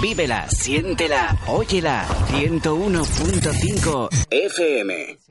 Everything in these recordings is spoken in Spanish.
Vívela, siéntela, óyela. 101.5 FM.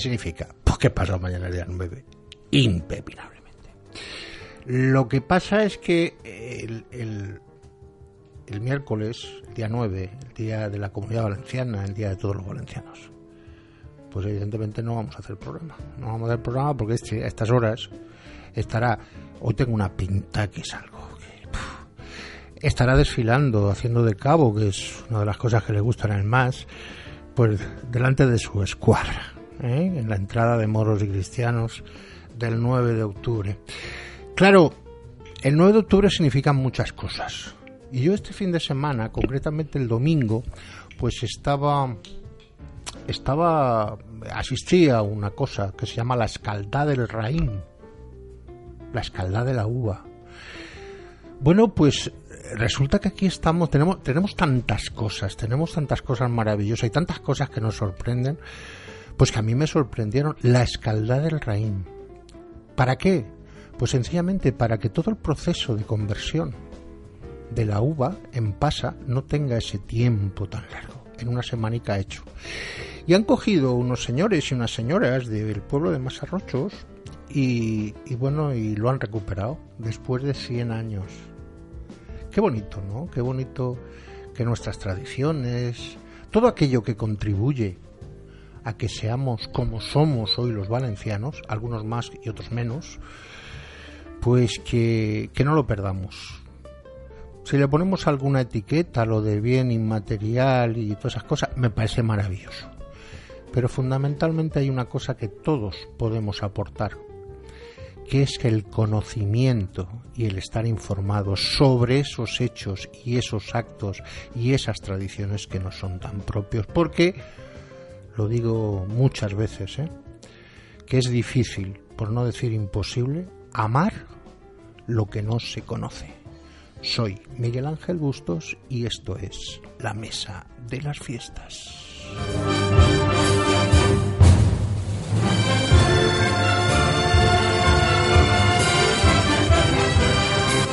Significa? Pues que pasado mañana es día 9. Impepinablemente. Lo que pasa es que el, el, el miércoles, el día 9, el día de la comunidad valenciana, el día de todos los valencianos, pues evidentemente no vamos a hacer programa. No vamos a hacer programa porque este, a estas horas estará. Hoy tengo una pinta que es algo estará desfilando, haciendo de cabo, que es una de las cosas que le gustan al más, pues delante de su escuadra, ¿eh? en la entrada de moros y cristianos del 9 de octubre. Claro, el 9 de octubre significan muchas cosas. Y yo este fin de semana, concretamente el domingo, pues estaba estaba asistí a una cosa que se llama la escaldada del raín, la escaldada de la uva. Bueno, pues resulta que aquí estamos, tenemos, tenemos tantas cosas, tenemos tantas cosas maravillosas y tantas cosas que nos sorprenden, pues que a mí me sorprendieron. La escaldada del raín. ¿Para qué? Pues sencillamente para que todo el proceso de conversión de la uva en pasa no tenga ese tiempo tan largo. En una semanica hecho. Y han cogido unos señores y unas señoras del pueblo de Masarrochos y, y bueno, y lo han recuperado después de 100 años Qué bonito, ¿no? Qué bonito que nuestras tradiciones, todo aquello que contribuye a que seamos como somos hoy los valencianos, algunos más y otros menos, pues que, que no lo perdamos. Si le ponemos alguna etiqueta lo de bien inmaterial y todas esas cosas, me parece maravilloso. Pero fundamentalmente hay una cosa que todos podemos aportar que es que el conocimiento y el estar informado sobre esos hechos y esos actos y esas tradiciones que no son tan propios, porque, lo digo muchas veces, ¿eh? que es difícil, por no decir imposible, amar lo que no se conoce. Soy Miguel Ángel Bustos y esto es La Mesa de las Fiestas.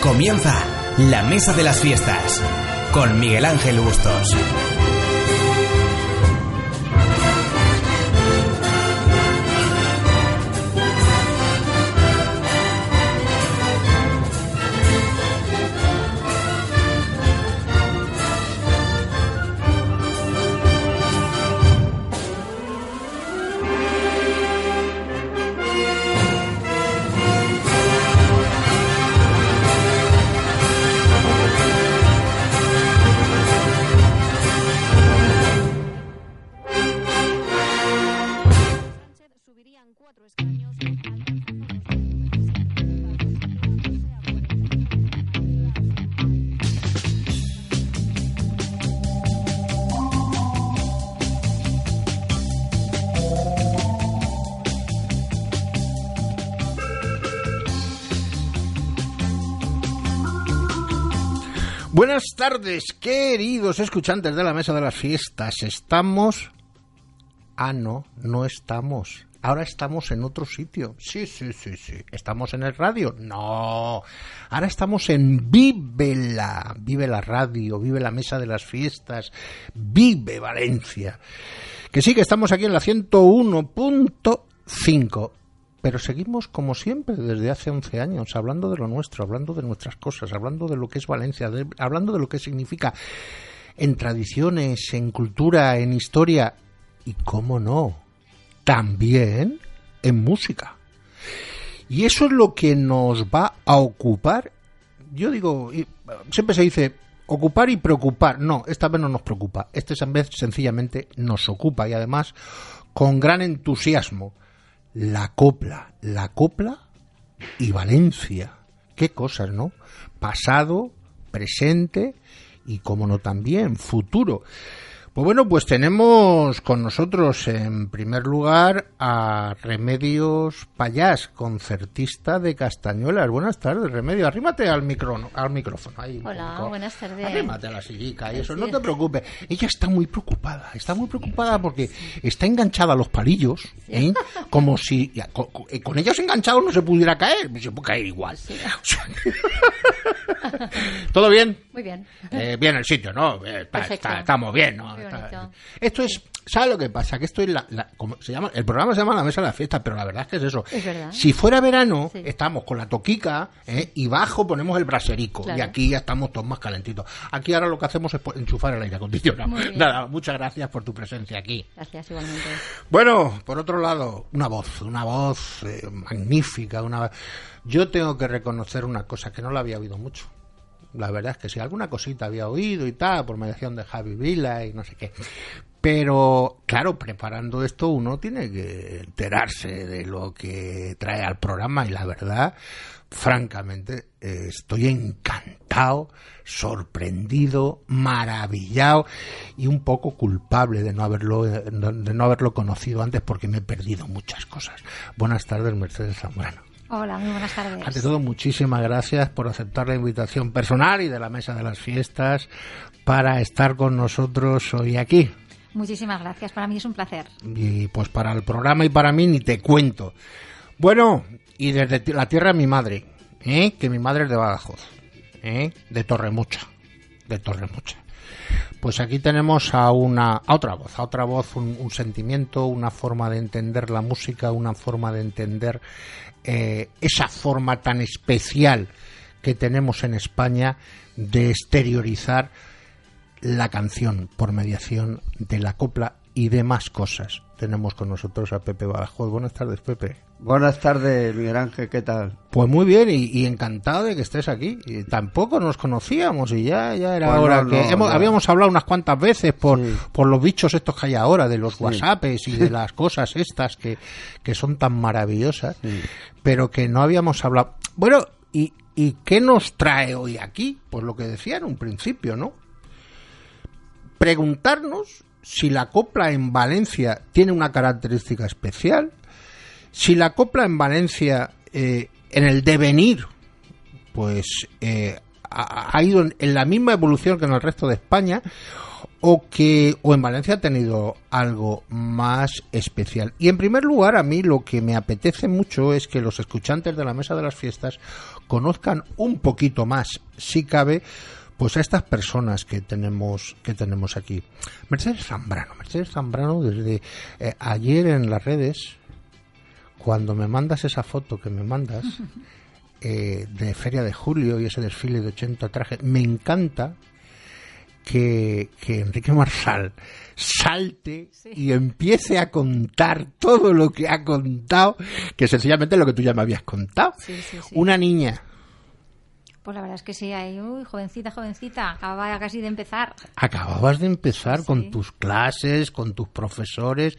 Comienza la Mesa de las Fiestas con Miguel Ángel Bustos. Buenas tardes, queridos escuchantes de la Mesa de las Fiestas. Estamos... Ah, no, no estamos. Ahora estamos en otro sitio. Sí, sí, sí, sí. ¿Estamos en el radio? No. Ahora estamos en Vívela. Vive la radio, vive la Mesa de las Fiestas, vive Valencia. Que sí, que estamos aquí en la 101.5 pero seguimos como siempre desde hace 11 años, hablando de lo nuestro, hablando de nuestras cosas, hablando de lo que es Valencia, hablando de lo que significa en tradiciones, en cultura, en historia y, cómo no, también en música. Y eso es lo que nos va a ocupar. Yo digo, siempre se dice ocupar y preocupar. No, esta vez no nos preocupa. Esta vez sencillamente nos ocupa y además con gran entusiasmo la copla, la copla y Valencia. Qué cosas, ¿no? Pasado, presente y, como no también, futuro. Pues bueno, pues tenemos con nosotros en primer lugar a Remedios Payás, concertista de Castañuelas. Buenas tardes, Remedios. Arrímate al, micro, al micrófono. Ahí, Hola, buenas tardes. Arrímate a la sillica y eso, no te preocupes. Ella está muy preocupada, está muy preocupada porque está enganchada a los palillos, ¿eh? como si con, con, ellos enganchados no se pudiera caer, se puede caer igual. ¿Todo bien? Muy bien. Eh, bien el sitio, ¿no? Eh, está, está, estamos bien, ¿no? Está, esto es, ¿sabes lo que pasa? Que esto es la, la como se llama, el programa se llama La Mesa de la Fiesta, pero la verdad es que es eso. Es verdad. Si fuera verano, sí. estamos con la toquica ¿eh? y bajo ponemos el braserico Claro. y aquí ya estamos todos más calentitos. Aquí ahora lo que hacemos es enchufar el aire acondicionado. Nada, muchas gracias por tu presencia aquí. Gracias, igualmente. Bueno, por otro lado, una voz, una voz eh, magnífica. Una... Yo tengo que reconocer una cosa que no la había oído mucho. La verdad es que sí, alguna cosita había oído y tal, por mediación de Javi Vila y no sé qué. Pero, claro, preparando esto uno tiene que enterarse de lo que trae al programa y la verdad, francamente, estoy encantado, sorprendido, maravillado y un poco culpable de no haberlo de no haberlo conocido antes porque me he perdido muchas cosas. Buenas tardes, Mercedes Zambrano. Hola, muy buenas tardes. Ante todo, muchísimas gracias por aceptar la invitación personal y de la mesa de las fiestas para estar con nosotros hoy aquí. Muchísimas gracias, para mí es un placer. Y pues para el programa y para mí ni te cuento. Bueno, y desde la tierra de mi madre, ¿eh? que mi madre es de Badajoz, ¿eh? de Torremucha, de Torremucha. Pues aquí tenemos a una a otra voz, a otra voz, un, sentimiento, una forma de entender la música, una forma de entender eh, esa forma tan especial que tenemos en España de exteriorizar la canción por mediación de la copla y demás cosas. Tenemos con nosotros a Pepe Badajoz. Buenas tardes, Pepe. Buenas tardes, Miguel Ángel, ¿qué tal? Pues muy bien y, y encantado de que estés aquí. Y tampoco nos conocíamos y ya, ya era Pues hora no, que no, hemos, ya. habíamos hablado unas cuantas veces por, Sí. por los bichos estos que hay ahora, de los Sí. WhatsApps y de las cosas estas que, que son tan maravillosas, Sí. pero que no habíamos hablado. Bueno, ¿y, ¿y qué nos trae hoy aquí? Pues lo que decía en un principio, ¿no? Preguntarnos si la copla en Valencia tiene una característica especial, si la copla en Valencia eh, en el devenir pues eh, ha, ido en, en la misma evolución que en el resto de España o que o en Valencia ha tenido algo más especial. Y en primer lugar, a mí lo que me apetece mucho es que los escuchantes de la mesa de las fiestas conozcan un poquito más, si cabe, pues a estas personas que tenemos que tenemos aquí. Mercedes Zambrano, Mercedes Zambrano desde eh, ayer en las redes cuando me mandas esa foto que me mandas eh, de Feria de Julio y ese desfile de 80 trajes, me encanta que, que Enrique Marsal salte Sí. y empiece a contar todo lo que ha contado, que sencillamente lo que tú ya me habías contado. Sí, sí, sí. Una niña, Pues la verdad es que sí, ahí, uy, jovencita, jovencita, acababa casi de empezar. acababas de empezar Sí. con tus clases, con tus profesores.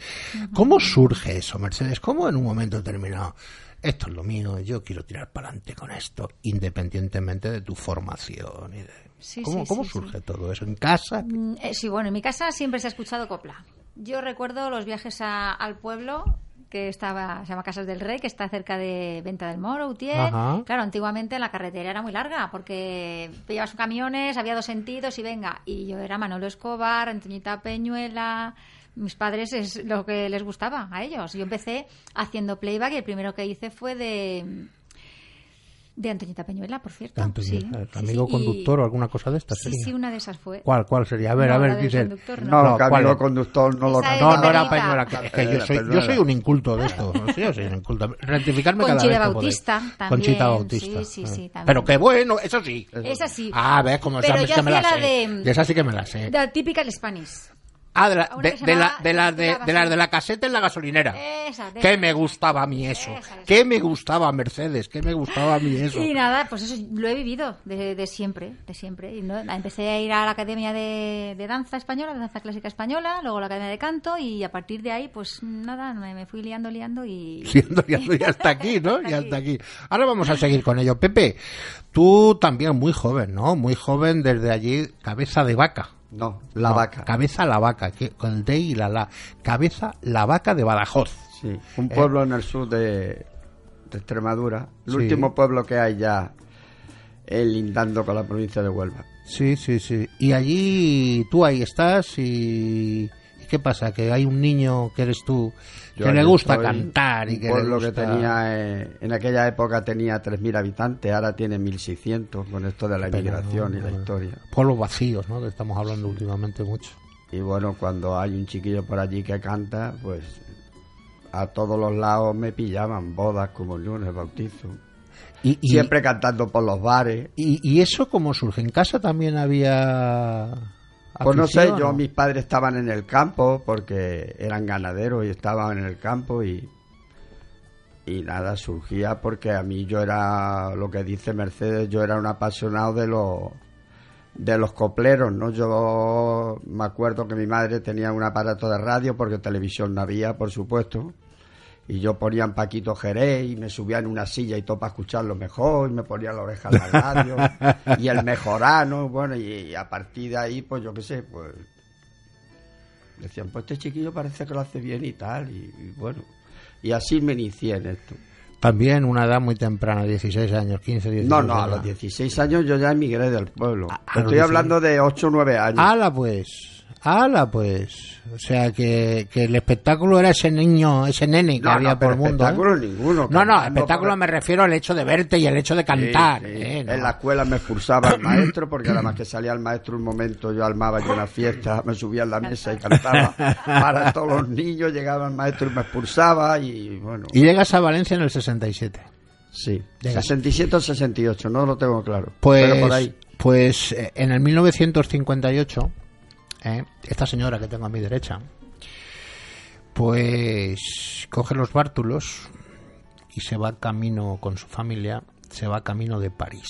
¿Cómo surge eso, Mercedes? ¿Cómo en un momento determinado? Esto es lo mío, yo quiero tirar para adelante con esto, independientemente de tu formación. Y de... Sí, ¿Cómo, sí, cómo sí, surge todo eso? ¿En casa? Mm, eh, sí, bueno, en mi casa siempre se ha escuchado copla. Yo recuerdo los viajes a- al pueblo que estaba, se llama Casas del Rey, que está cerca de Venta del Moro, Utiel. Ajá. Claro, antiguamente la carretera era muy larga porque llevas camiones, había dos sentidos y venga. Y yo era Manolo Escobar, Antoñita Peñuela. Mis padres es lo que les gustaba a ellos. Yo empecé haciendo playback y el primero que hice fue de de Antoñita Peñuela, por cierto. Tanto, sí, ¿el sí, amigo sí, y- conductor o alguna cosa de estas Sí, sería? sí, una de esas fue. ¿Cuál, ¿Cuál sería? A ver, No, a ver, dice. No, No, ¿cuál amigo conductor no lo Esa No, no era Peñuela. Es que yo soy, yo soy un inculto de esto. Sí, yo soy un inculto. Rectificarme cada Conchita vez Bautista también, Conchita Bautista. sí, sí, sí, Eh. también. Pero qué bueno, eso sí. Es así. Ah, ves, como sabes que me la sé. de- esa sí que me la sé. La típica Spanish. Ah, de la, de, que se de la, llamaba- de, la, de, titulaba de la de la caseta en la gasolinera. Esa, de ¿Qué esa. me gustaba a mí eso? Esa. ¿Qué me gustaba Mercedes? ¿Qué me gustaba a mí eso? Y nada, pues eso lo he vivido de, siempre, de siempre. Y no- empecé a ir a la Academia de, Danza Española, de Danza Clásica Española, luego la Academia de Canto y a partir de ahí, pues nada, me, me fui liando, liando y... Siendo ya, ya hasta aquí, ¿no? Ya hasta aquí. Ahora vamos a seguir con ello. Pepe, tú también muy joven, ¿no? Muy joven desde allí, cabeza de vaca. No, la No, vaca. Cabeza la vaca, que, con el D y la la. Cabeza la vaca de Badajoz. Sí, un pueblo en el sur de, de Extremadura. El Sí. último pueblo que hay ya eh, lindando con la provincia de Huelva. Sí, sí, sí. Y allí tú ahí estás y... ¿y ¿Qué pasa? Que hay un niño que eres tú Yo que le gusta estoy, cantar y que le pueblo gusta... que tenía eh, en aquella época tenía 3.000 habitantes, ahora tiene 1.600 con esto de la Pero, inmigración y la bueno, historia. Pueblos vacíos, ¿no? Que estamos hablando últimamente mucho. Y bueno, cuando hay un chiquillo por allí que canta, pues a todos los lados me pillaban, bodas, comuniones, bautizos. Y, y- Siempre cantando por los bares. y, y eso cómo surge? ¿En casa también había...? Pues no sé, yo, mis padres estaban en el campo porque eran ganaderos y estaban en el campo y, y nada, surgía porque a mí yo era, lo que dice Mercedes, yo era un apasionado de los de los copleros, ¿no? Yo me acuerdo que mi madre tenía un aparato de radio porque televisión no había, por supuesto. Y yo ponía en Paquito Jerez y me subía en una silla y todo para escucharlo mejor y me ponía la oreja en la radio y el mejorano, bueno, y, y a partir de ahí, pues yo qué sé, pues decían, pues este chiquillo parece que lo hace bien y tal, y, y bueno, y así me inicié en esto. También una edad muy temprana, 16 años, 15, 16 No, no, a los 16 años yo ya emigré del pueblo. a Estoy 16. hablando de 8 o 9 años. ¡Hala pues! ¡Hala pues! O sea, que, que el espectáculo era ese niño, ese nene que No, había no, por el mundo. ¿eh? espectáculo ninguno. No, no, espectáculo me refiero al hecho de verte y el hecho de cantar. Sí, sí. ¿eh? No. En la escuela me expulsaba el maestro porque además que salía el maestro un momento yo armaba yo una fiesta, me subía en la mesa y cantaba para todos los niños, llegaba el maestro y me expulsaba y bueno, Y llegas a Valencia en el 67. sí, Llega. 67 o 68, no lo tengo claro. Pues, Pero por ahí. pues eh, en el 1958, eh, esta señora que tengo a mi derecha, pues coge los bártulos y se va camino con su familia, se va camino de París.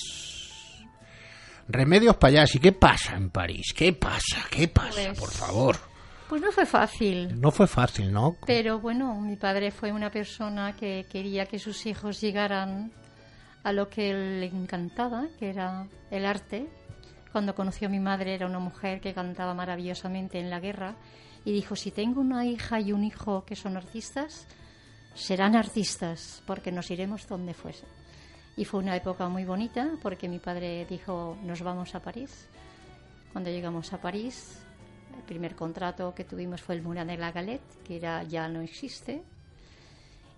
Remedios para allá. ¿Y qué pasa en París? ¿Qué pasa? ¿Qué pasa? Pues- Por favor. Pues no fue fácil. No fue fácil, ¿no? Pero bueno, mi padre fue una persona que quería que sus hijos llegaran a lo que le encantaba, que era el arte. Cuando conoció a mi madre era una mujer que cantaba maravillosamente en la guerra y dijo, si tengo una hija y un hijo que son artistas, serán artistas porque nos iremos donde fuese. Y fue una época muy bonita porque mi padre dijo, nos vamos a París. Cuando llegamos a París, el primer contrato que tuvimos fue el Moulin de la Galette, que era, ya no existe.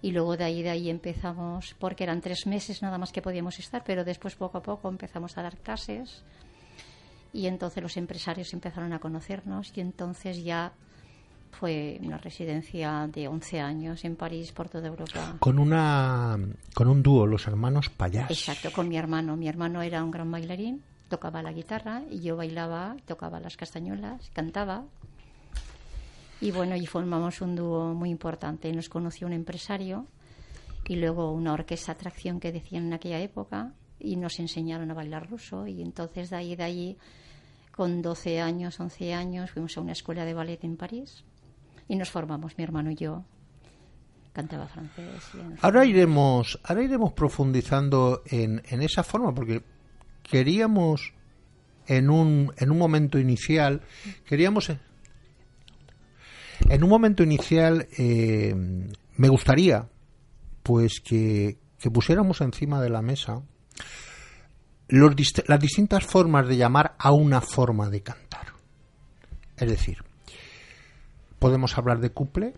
Y luego de ahí, de ahí empezamos, porque eran tres meses nada más que podíamos estar, pero después poco a poco empezamos a dar clases. Y entonces los empresarios empezaron a conocernos y entonces ya fue una residencia de 11 años en París, por toda Europa. Con una con un dúo, los hermanos Payás. Exacto, con mi hermano. Mi hermano era un gran bailarín, tocaba la guitarra y yo bailaba, tocaba las castañuelas, cantaba. Y bueno, y formamos un dúo muy importante. Nos conoció un empresario y luego una orquesta atracción que decían en aquella época y nos enseñaron a bailar ruso y entonces de ahí, de ahí, con 12 años, 11 años, fuimos a una escuela de ballet en París y nos formamos, mi hermano y yo. Cantaba francés. y Ahora iremos, ahora iremos profundizando en, en esa forma, porque queríamos en un, en un momento inicial, queríamos en un momento inicial eh, me gustaría pues que, que pusiéramos encima de la mesa los las distintas formas de llamar a una forma de cantar. Es decir, podemos hablar de couple,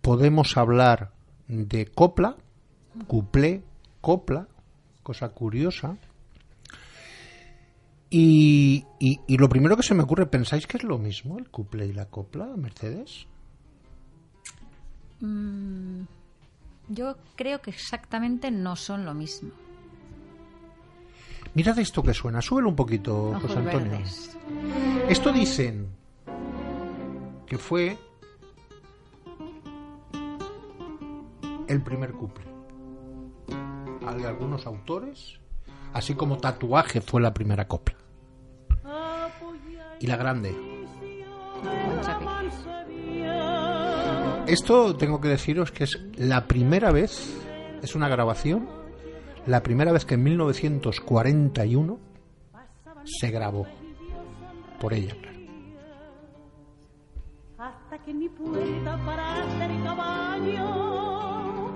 podemos hablar de copla, cuplé, copla, cosa curiosa. Y, y- lo primero que se me ocurre, ¿pensáis que es lo mismo el cuplé y la copla, Mercedes? Mm, yo creo que exactamente no son lo mismo. Mirad esto que suena, súbelo un poquito, Ojos José Antonio. verdes. Esto dicen que fue el primer couple. Hay algunos autores, así como tatuaje fue la primera copla. Y la grande. Esto tengo que deciros que es la primera vez, es una grabación, la primera vez que en 1941 se grabó por ella, claro. hasta que mi puerta para hacer caballo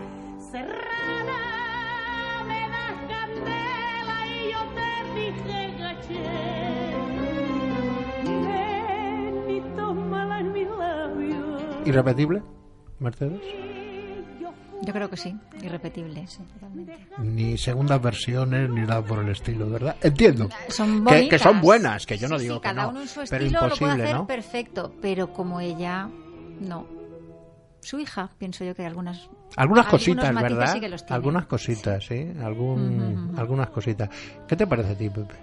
cerrada me das candela y yo te dije gaché ven y tómala en mis labios ¿Irrepetible, Mercedes? yo creo que sí, irrepetible, sí, totalmente. Ni segundas versiones, ni nada por el estilo, ¿verdad? Entiendo. Son Que- que son buenas, que yo no Sí, digo sí, que cada no, uno en su pero estilo lo puede imposible, hacer ¿no? perfecto, pero como ella, no. Su hija, pienso yo que algunas... Algunas cositas, ¿verdad? sí que los tiene. algunas cositas, sí. Algún. Algunas cositas. ¿Qué te parece a ti, Pepe?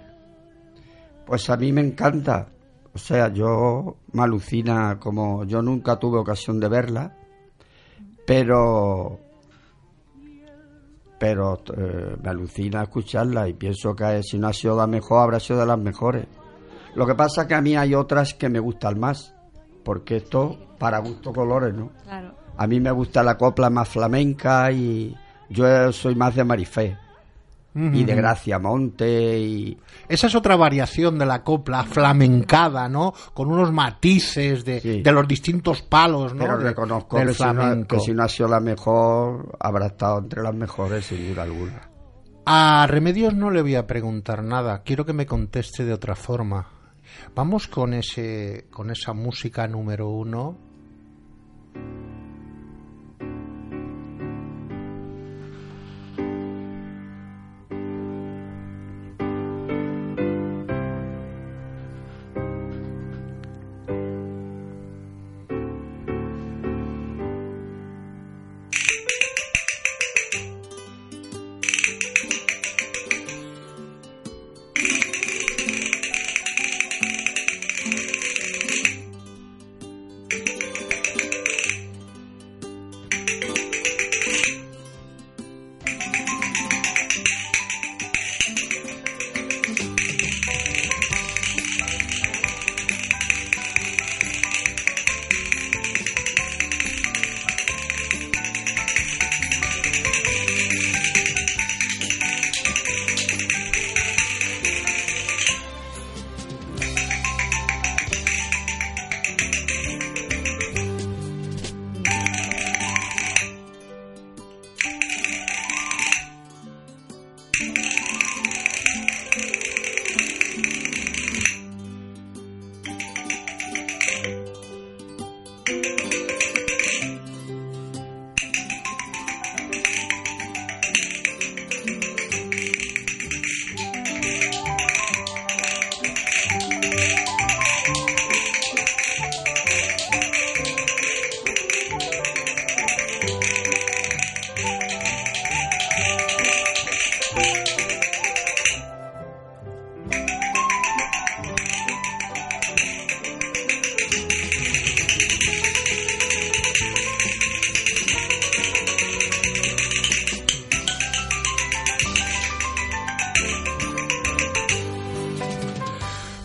Pues a mí me encanta. O sea, yo me alucina como yo nunca tuve ocasión de verla, pero pero eh, me alucina escucharla y pienso que si no ha sido la mejor habrá sido de las mejores. Lo que pasa que a mí hay otras que me gustan más, porque esto para gusto colores, ¿no? Claro. A mí me gusta la copla más flamenca y yo soy más de Marifé y de. Gracia Monte y Esa es otra variación de la copla flamencada, ¿no? Con unos matices de, Sí. de los distintos palos, ¿no? Pero De- reconozco del que si, no, flamenco. que si no ha sido la mejor, habrá estado entre las mejores sin duda alguna. A Remedios no le voy a preguntar nada. Quiero que me conteste de otra forma. Vamos con ese, con esa música número uno.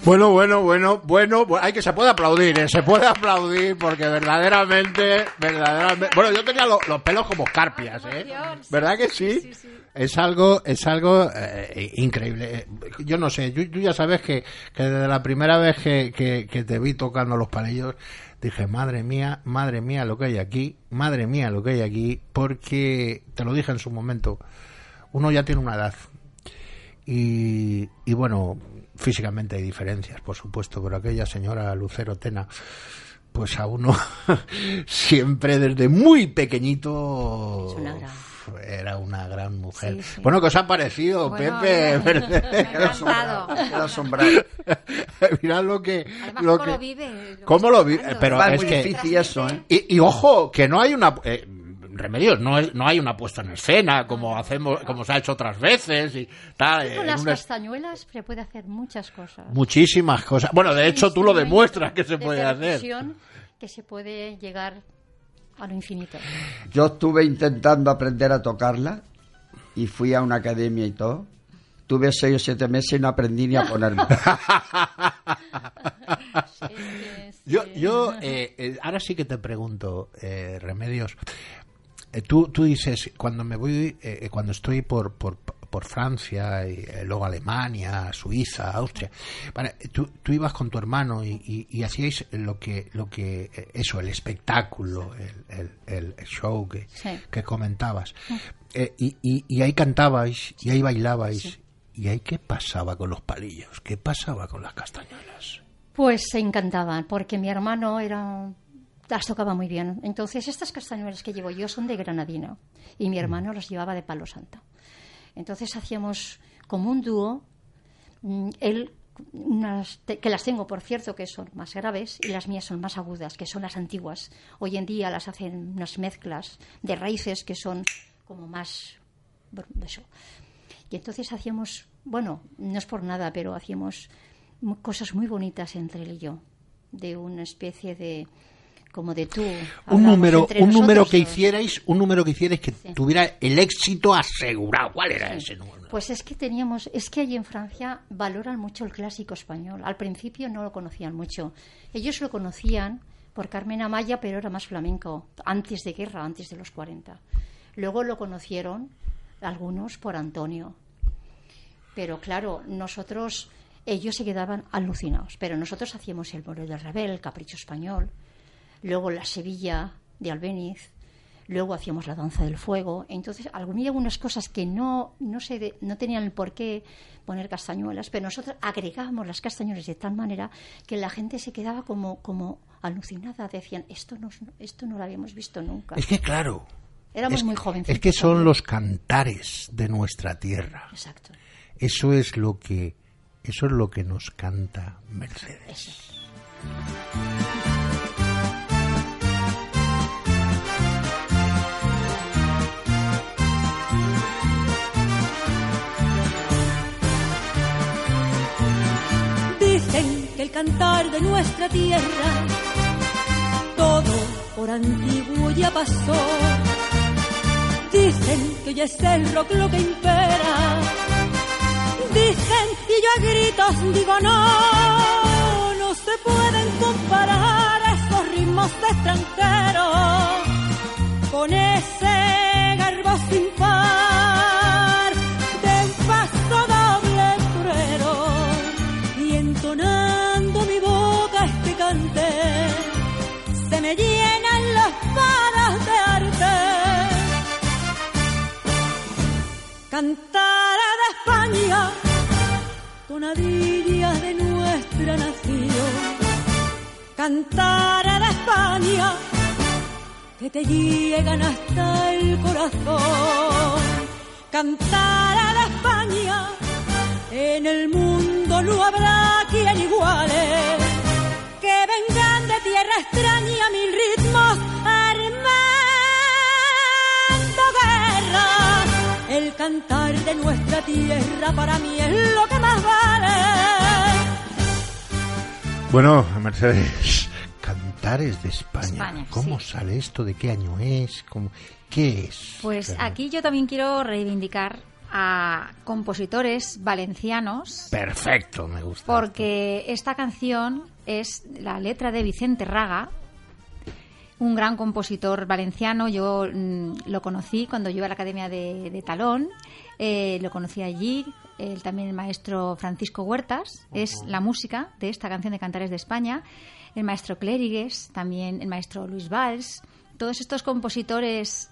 Bueno, bueno, bueno, bueno, bu- hay que se puede aplaudir, ¿eh? se puede aplaudir porque verdaderamente, verdaderamente, bueno, yo tenía lo- los pelos como escarpias, ¿eh? ¿Verdad que sí? Es algo, es algo eh, increíble. Yo no sé, tú, tú ya sabes que, que desde la primera vez que, que- que te vi tocando los palillos, dije, madre mía, madre mía lo que hay aquí, madre mía lo que hay aquí, porque, te lo dije en su momento, uno ya tiene una edad, y, y bueno, físicamente hay diferencias, por supuesto, pero aquella señora Lucero Tena, pues a uno siempre desde muy pequeñito Es una gran. era una gran mujer. Sí, sí. Bueno, ¿qué os ha parecido, Bueno, Pepe? me ha. Queda asombrado. Mirad lo que... Además, lo ¿cómo que- lo vive? Lo ¿Cómo lo vive? Pero es es muy que... difícil eso, ¿eh? Y, y ojo, que no hay una... eh, Remedios, no, es, no hay una puesta en escena como hacemos, como se ha hecho otras veces y tal. Con las una- castañuelas se puede hacer muchas cosas. muchísimas cosas. Bueno, de hecho tú lo demuestras que se de puede hacer. Que se puede llegar a lo infinito. Yo estuve intentando aprender a tocarla y fui a una academia y todo. Tuve seis o siete meses y no aprendí ni a ponerme. Es que Yo, sí. yo eh, eh, ahora sí que te pregunto, eh, Remedios. Eh, tú, tú dices, cuando me voy, eh, eh, cuando estoy por, por, por Francia, y eh, luego Alemania, Suiza, Austria, vale, tú, tú ibas con tu hermano y, y- y hacíais lo que, lo que, eso, el espectáculo, el, el- show que, Sí. que comentabas. Y, y- y ahí cantabais, y ahí bailabais. ¿Y ahí qué pasaba con los palillos? ¿Qué pasaba con las castañuelas? Pues se encantaban, porque mi hermano era las tocaba muy bien. Entonces, estas castañuelas que llevo yo son de granadina y mi hermano las llevaba de palo santo. Entonces hacíamos como un dúo, mm, él unas que las tengo por cierto que son más graves y las mías son más agudas que son las antiguas hoy en día las hacen unas mezclas de raíces que son como más bueno, eso y entonces hacíamos bueno no es por nada pero hacíamos cosas muy bonitas entre él y yo de una especie de como de tú un número un número que hicierais un número que hicierais que Sí. tuviera el éxito asegurado cuál era ese número Pues es que teníamos, es que allí en Francia valoran mucho el clásico español. Al principio no lo conocían mucho. Ellos lo conocían por Carmen Amaya, pero era más flamenco, antes de guerra, antes de los 40. Luego lo conocieron algunos por Antonio. Pero claro, nosotros, ellos se quedaban alucinados. Pero nosotros hacíamos el Bolero del Rebel, el Capricho Español, luego la Sevilla de Albéniz, luego hacíamos la danza del fuego. Entonces, había algunas cosas que no, no, se de- no tenían por qué poner castañuelas, pero nosotros agregábamos las castañuelas de tal manera que la gente se quedaba como, como alucinada. Decían, esto no, esto no lo habíamos visto nunca. es que claro Éramos es, muy jovencitos. es que son también. los cantares de nuestra tierra Exacto. eso es lo que eso es lo que nos canta Mercedes Eso cantar de nuestra tierra, todo por antiguo ya pasó. Dicen que hoy es el rock lo que impera. Dicen y yo a gritos digo no, no se pueden comparar esos ritmos extranjeros con ese garbo sin par cantar de España tonadillas de nuestra nación cantar de España que te llegan hasta el corazón. Cantar a la España, en el mundo no habrá quien iguale. Que vengan de tierra extraña mil ritmos tierra para mí es lo que más vale. bueno Mercedes cantares de España, España, cómo sí. sale esto de qué año es ¿Cómo- qué es Pues aquí yo también quiero reivindicar a compositores valencianos. Perfecto me gusta. Porque esta canción es la letra de Vicente Raga, un gran compositor valenciano. Yo mm, lo conocí cuando yo iba a la Academia de, Talón, eh, lo conocí allí. Él también el maestro Francisco Huertas es la música de esta canción de Cantares de España. El maestro Clérigues, también el maestro Luis Valls. Todos estos compositores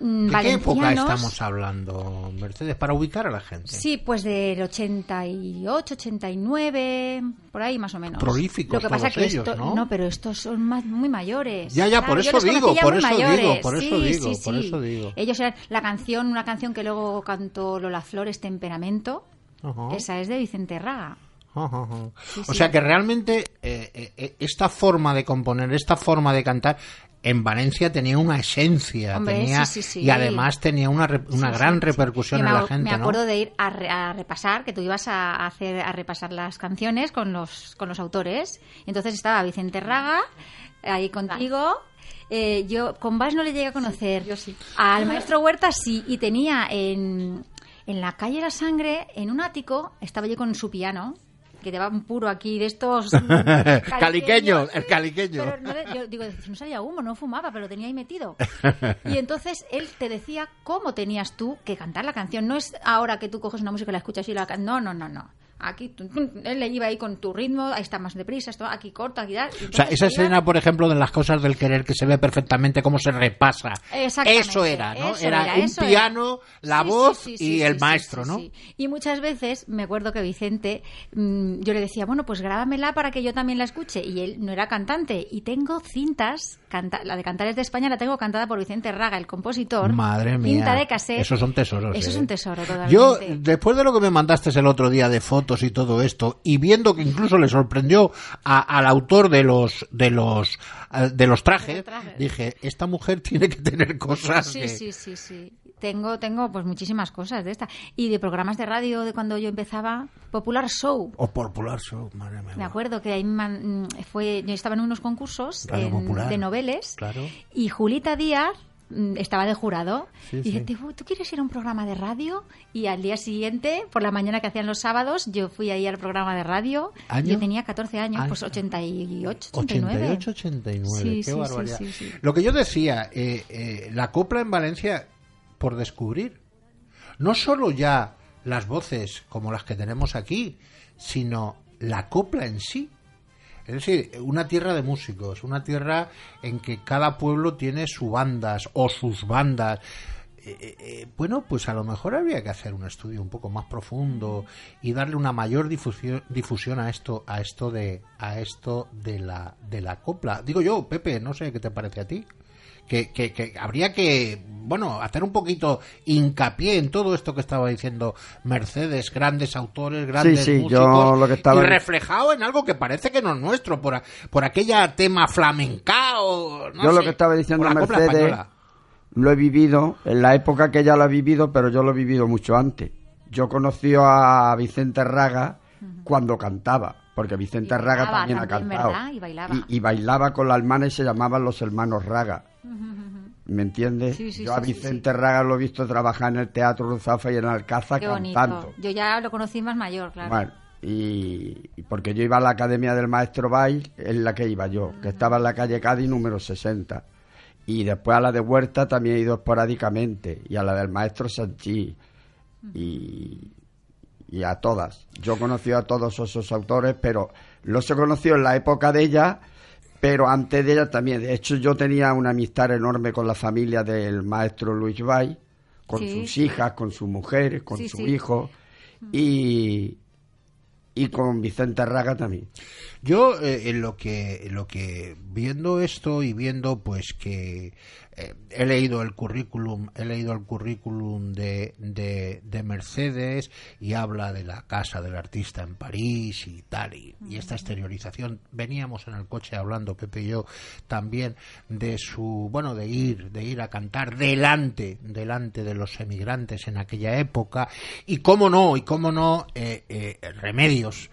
¿De qué época estamos hablando, Mercedes? Para ubicar a la gente. Sí, pues del 88, 89, por ahí más o menos. Prolíficos Lo que pasa todos que ellos, esto, ¿no? pero estos son más, muy mayores. Ya, ya, por eso digo, por eso digo, por eso digo, sí, por sí. eso digo. Ellos eran la canción, una canción que luego cantó Lola Flores, Temperamento. Esa es de Vicente Raga. O sea que realmente eh, eh, eh, esta forma de componer, esta forma de cantar, en Valencia tenía una esencia, Hombre, tenía sí, sí, sí. y además tenía una, re- una Sí, gran repercusión en me, la gente, Me ¿no? acuerdo de ir a, re- a repasar, que tú ibas a hacer a repasar las canciones con los con los autores. Entonces estaba Vicente Raga ahí contigo. Eh, yo con Vas no le llegué a conocer. yo sí. Al maestro Huerta sí y tenía en en la calle La Sangre en un ático estaba yo con su piano que llevaba un puro aquí de estos Caliqueño, sí. el caliqueño. Pero no yo digo, no salía humo, no fumaba, pero lo tenía ahí metido. Y entonces él te decía cómo tenías tú que cantar la canción. No es ahora que tú coges una música y la escuchas y la cantas. No, no, no, no. Aquí él le iba ahí con tu ritmo, ahí está más deprisa, esto aquí corta, aquí tal. O sea, esa escena, por ejemplo, de las cosas del querer, que se ve perfectamente cómo se repasa. Exactamente, Eso era, ¿no? eso era, era, un eso era. piano, la Sí, voz sí, y sí, el maestro, ¿no? sí. Y muchas veces me acuerdo que Vicente, mm, yo le decía, bueno, pues grábamela para que yo también la escuche. Y él no era cantante. Y tengo cintas, canta- la de Cantares de España la tengo cantada por Vicente Raga, el compositor. Madre mía. Cinta de cassette. Esos son tesoros. Eso es ¿eh? un tesoro, totalmente. Yo, después de lo que me mandaste el otro día de y todo esto, y viendo que incluso le sorprendió a- al autor de los de los eh, de los trajes, dije, esta mujer tiene que tener cosas Sí, que... sí, sí, sí. Tengo, tengo pues muchísimas cosas de esta. Y de programas de radio de cuando yo empezaba, Popular Show. O Popular Show, madre mía. Me acuerdo que ahí man- mm, fue, yo estaba en unos concursos en- de noveles Claro. y Julita Díaz estaba de jurado Sí, y dije, sí. "¿Tú- ¿tú quieres ir a un programa de radio? Y al día siguiente, por la mañana que hacían los sábados, yo fui ahí al programa de radio. ¿Año? Yo tenía 14 años, Ah, pues 88, 89. 88, 89, Sí, qué barbaridad. Lo que yo decía, eh, eh, la copla en Valencia, por descubrir, no solo ya las voces como las que tenemos aquí, sino la copla en sí. Es decir, una tierra de músicos, una tierra en que cada pueblo tiene sus bandas o sus bandas. Eh, eh, eh, bueno, pues a lo mejor habría que hacer un estudio un poco más profundo y darle una mayor difusión, difusión a esto, a esto de, a esto de la, de la copla. Digo yo, Pepe, no sé qué te parece a ti. Que, que, que habría que, bueno, hacer un poquito hincapié en todo esto que estaba diciendo Mercedes, grandes autores, grandes sí, músicos, yo lo que estaba- y reflejado en algo que parece que no es nuestro, por, a- por aquella tema flamencao. no yo lo que estaba diciendo Mercedes lo he vivido en la época que ella lo ha vivido, pero yo lo he vivido mucho antes. Yo conocí a Vicente Raga cuando cantaba, porque Vicente Y Raga bailaba también, ha cantado. Y bailaba. Y, y bailaba con la hermana y se llamaban los hermanos Raga. ¿Me entiendes? Sí, sí, yo a Vicente Raga lo he visto trabajar en el Teatro Ruzafa y en Alcázar Qué bonito. cantando. Yo ya lo conocí más mayor, claro. Bueno, y, y porque yo iba a la Academia del Maestro Bail, en la que iba yo, que estaba en la calle Cádiz número 60. Y después a la de Huerta también he ido esporádicamente, y a la del Maestro Sanchí, y, y a todas. Yo conocí a todos esos autores, pero los he conocido en la época de ella, pero antes de ella también. De hecho, yo tenía una amistad enorme con la familia del maestro Luis Bay, con Sí. sus hijas, con su mujer, con Sí, su sí. hijo, y, y con Vicente Raga también. Yo eh, en lo que en lo que viendo esto y viendo pues que he leído el currículum he leído el currículum de, de, de Mercedes y habla de la casa del artista en París y tal y, y esta exteriorización. Veníamos en el coche hablando Pepe y yo también de su bueno de ir de ir a cantar delante delante de los emigrantes en aquella época y cómo no y cómo no eh, eh, remedios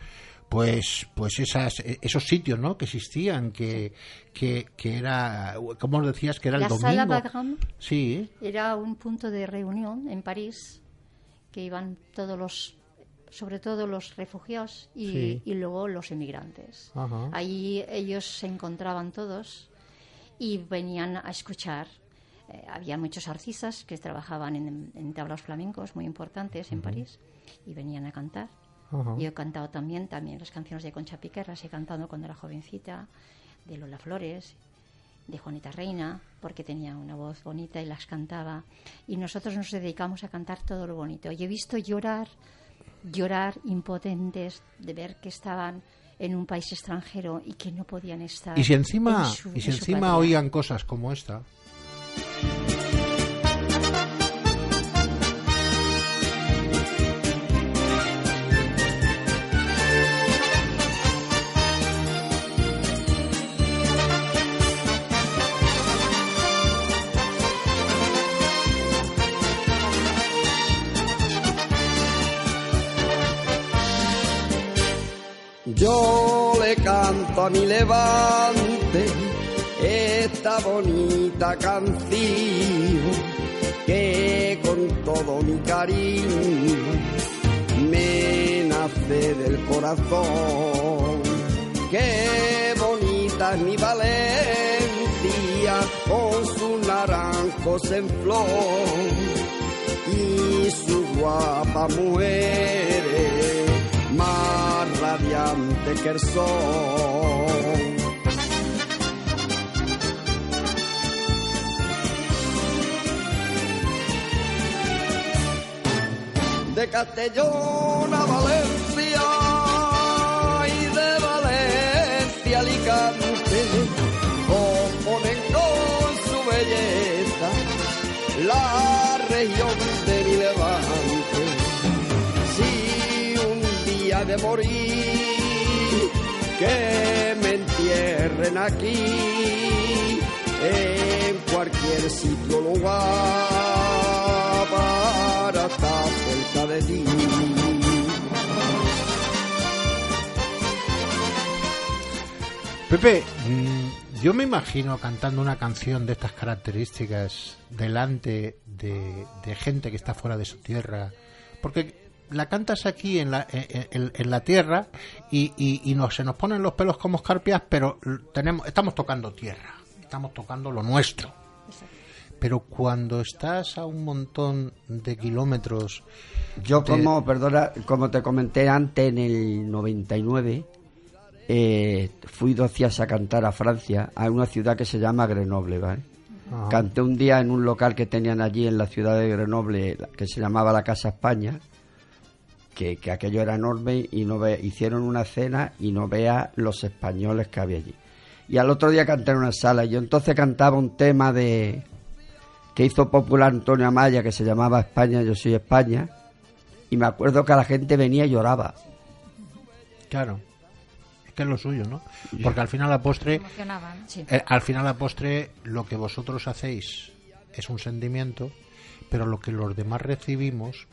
pues pues esas eh, esos sitios no que existían que que, que era como decías que era el La domingo sala Bagram sí era un punto de reunión en París que iban todos los, sobre todo los refugiados y, Sí. y luego los emigrantes. Ajá. Allí ellos se encontraban todos y venían a escuchar. Eh, había muchos artistas que trabajaban en, en tablaos flamencos muy importantes en París y venían a cantar. Yo he cantado también, también las canciones de Concha Piquer, las he cantado cuando era jovencita, de Lola Flores, de Juanita Reina, porque tenía una voz bonita y las cantaba. Y nosotros nos dedicamos a cantar todo lo bonito. Y he visto llorar, llorar impotentes de ver que estaban en un país extranjero y que no podían estar. y si encima en su- y si en encima patria. oían cosas como esta mi levante esta bonita canción que con todo mi cariño me nace del corazón. Qué bonita es mi Valencia con sus naranjos en flor y su guapa muere más radiante que el sol. de Castellón a Valencia y de Valencia a Alicante, componen con su belleza la región de morir, que me entierren aquí, en cualquier sitio lugar para estar cerca de ti. Pepe, mm, yo me imagino cantando una canción de estas características delante de, de gente que está fuera de su tierra, porque la cantas aquí en la, en, en- en la tierra y, y, y nos, se nos ponen los pelos como escarpias, pero tenemos, estamos tocando tierra, estamos tocando lo nuestro. Pero cuando estás a un montón de kilómetros, Yo como, perdona, como te comenté antes, en el 99, eh, fui dos días a cantar a Francia, a una ciudad que se llama Grenoble, ¿vale? Ah. Canté un día en un local que tenían allí en la ciudad de Grenoble, que se llamaba la Casa España, que, que aquello era enorme y no ve, hicieron una cena y no vea los españoles que había allí. Y al otro día canté en una sala y yo entonces cantaba un tema de que hizo popular Antonio Amaya que se llamaba España, yo soy España y me acuerdo que la gente venía y lloraba. claro, es que es lo suyo, ¿no? Porque al final la postre. Sí. Eh, al final la postre lo que vosotros hacéis es un sentimiento, pero lo que los demás recibimos